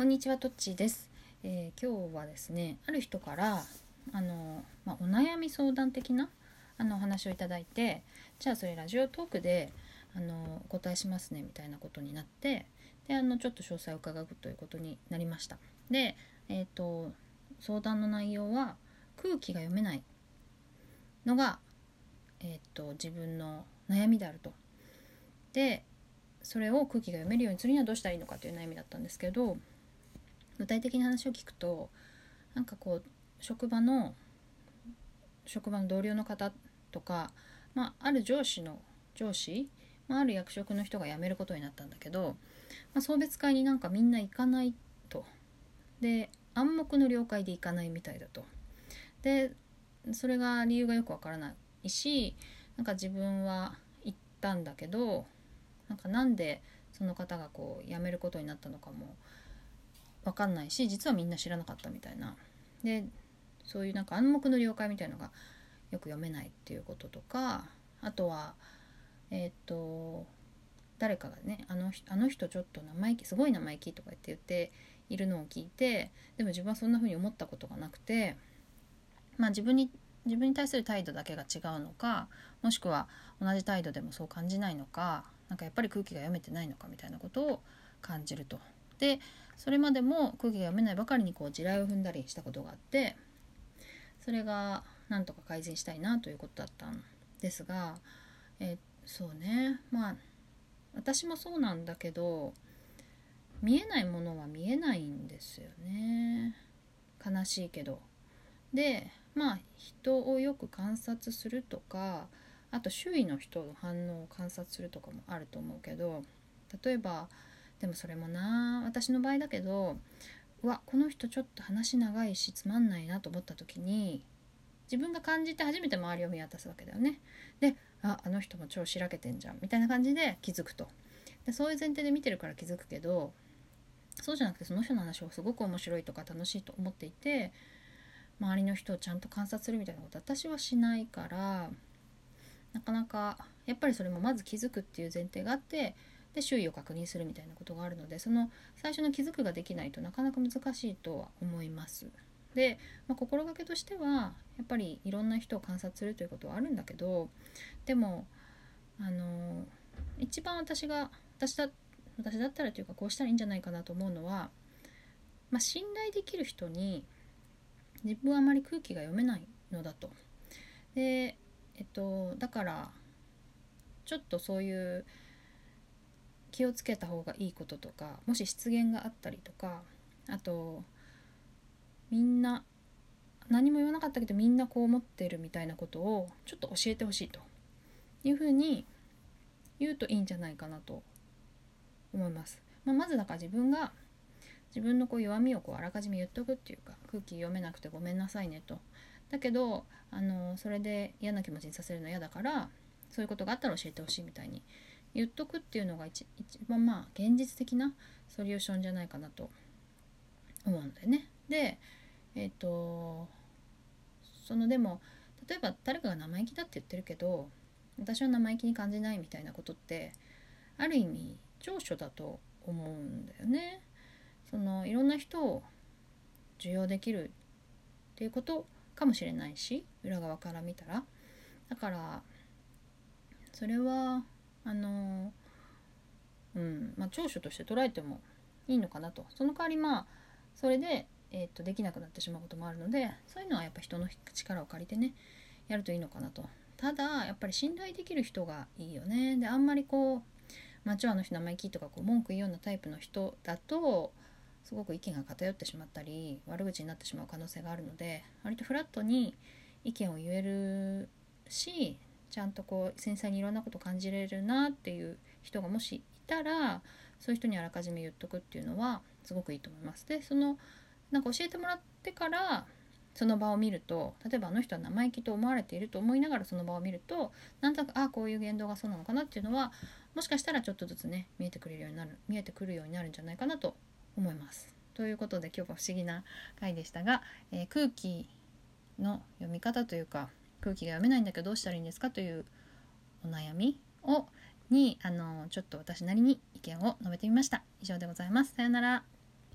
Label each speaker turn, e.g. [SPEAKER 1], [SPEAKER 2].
[SPEAKER 1] こんにちは、とっちーです、えー今日はですね、ある人から、あの、まあ、お悩み相談的な、あの、お話をいただいて、じゃあそれラジオトークで、あの、お答えしますね、みたいなことになって、で、あの、ちょっと詳細を伺うということになりました。で、えっ、と、相談の内容は、空気が読めないのが、えっ、と、自分の悩みであると。で、それを空気が読めるようにするにはどうしたらいいのかという悩みだったんですけど具体的な話を聞くとなんかこう職場の職場の同僚の方とか、まあ、ある上司の上司、まあ、ある役職の人が辞めることになったんだけど、まあ、送別会になんかみんな行かないと。で暗黙の了解で行かないみたいだと。でそれが理由がよくわからないしなんか自分は行ったんだけどなんかなんでその方がこう辞めることになったのかも分かんないし実はみんな知らなかったみたいなでそういうなんか暗黙の了解みたいのがよく読めないっていうこととかあとはえっ、と誰かがねあの人あの人ちょっと生意気すごい生意気とか言って言っているのを聞いてでも自分はそんな風に思ったことがなくてまあ自分に自分に対する態度だけが違うのかもしくは同じ態度でもそう感じないのかなんかやっぱり空気が読めてないのかみたいなことを感じると。でそれまでも空気が読めないばかりにこう地雷を踏んだりしたことがあってそれがなんとか改善したいなということだったんですが、えそうねまあ私もそうなんだけど見えないものは見えないんですよね悲しいけど。でまあ人をよく観察するとかあと周囲の人の反応を観察するとかもあると思うけど例えばでもそれもな私の場合だけどうわこの人ちょっと話長いしつまんないなと思った時に自分が感じて初めて周りを見渡すわけだよね。でああの人も超しらけてんじゃんみたいな感じで気づくと。でそういう前提で見てるから気づくけどそうじゃなくてその人の話をすごく面白いとか楽しいと思っていて周りの人をちゃんと観察するみたいなこと私はしないからなかなかやっぱりそれもまず気づくっていう前提があってで周囲を確認するみたいなことがあるのでその最初の気づくができないとなかなか難しいとは思います。で、まあ、心がけとしてはやっぱりいろんな人を観察するということはあるんだけどでもあの一番私が私だ私だったらというかこうしたらいいんじゃないかなと思うのは、まあ、信頼できる人に自分はあまり空気が読めないのだと。でえっとだからちょっとそういう気をつけた方がいいこととかもし失言があったりとかあとみんな何も言わなかったけどみんなこう思ってるみたいなことをちょっと教えてほしいというふうに言うといいんじゃないかなと思います。まあ、まずだから自分が自分のこう弱みをこうあらかじめ言っとくっていうか空気読めなくてごめんなさいねと。だけどあのそれで嫌な気持ちにさせるの嫌だからそういうことがあったら教えてほしいみたいに言っとくっていうのが一一番まあ現実的なソリューションじゃないかなと思うんだよね。でえっ、とそのでも例えば誰かが生意気だって言ってるけど私は生意気に感じないみたいなことってある意味長所だと思うんだよね。そのいろんな人を受容できるっていうことかもしれないし裏側から見たらだからそれはあのうんまあ長所として捉えてもいいのかなと。その代わりまあそれで、えー、とできなくなってしまうこともあるのでそういうのはやっぱ人の力を借りてねやるといいのかなと。ただやっぱり信頼できる人がいいよね。であんまりこう「まあ、あの人生意気」とかこう文句言うようなタイプの人だとすごく意見が偏ってしまったり悪口になってしまう可能性があるので割とフラットに意見を言えるしちゃんとこう繊細にいろんなこと感じれるなっていう人がもしいたらそういう人にあらかじめ言っとくっていうのはすごくいいと思います。でそのなんか教えてもらってからその場を見ると例えばあの人は生意気と思われていると思いながらその場を見るとなんとなくああこういう言動がそうなのかなっていうのはもしかしたらちょっとずつね見えてくれるようになる見えてくるようになるんじゃないかなと思います。ということで今日は不思議な回でしたが、えー空気の読み方というか空気が読めないんだけどどうしたらいいんですかというお悩みをにあのちょっと私なりに意見を述べてみました。以上でございます。さようなら。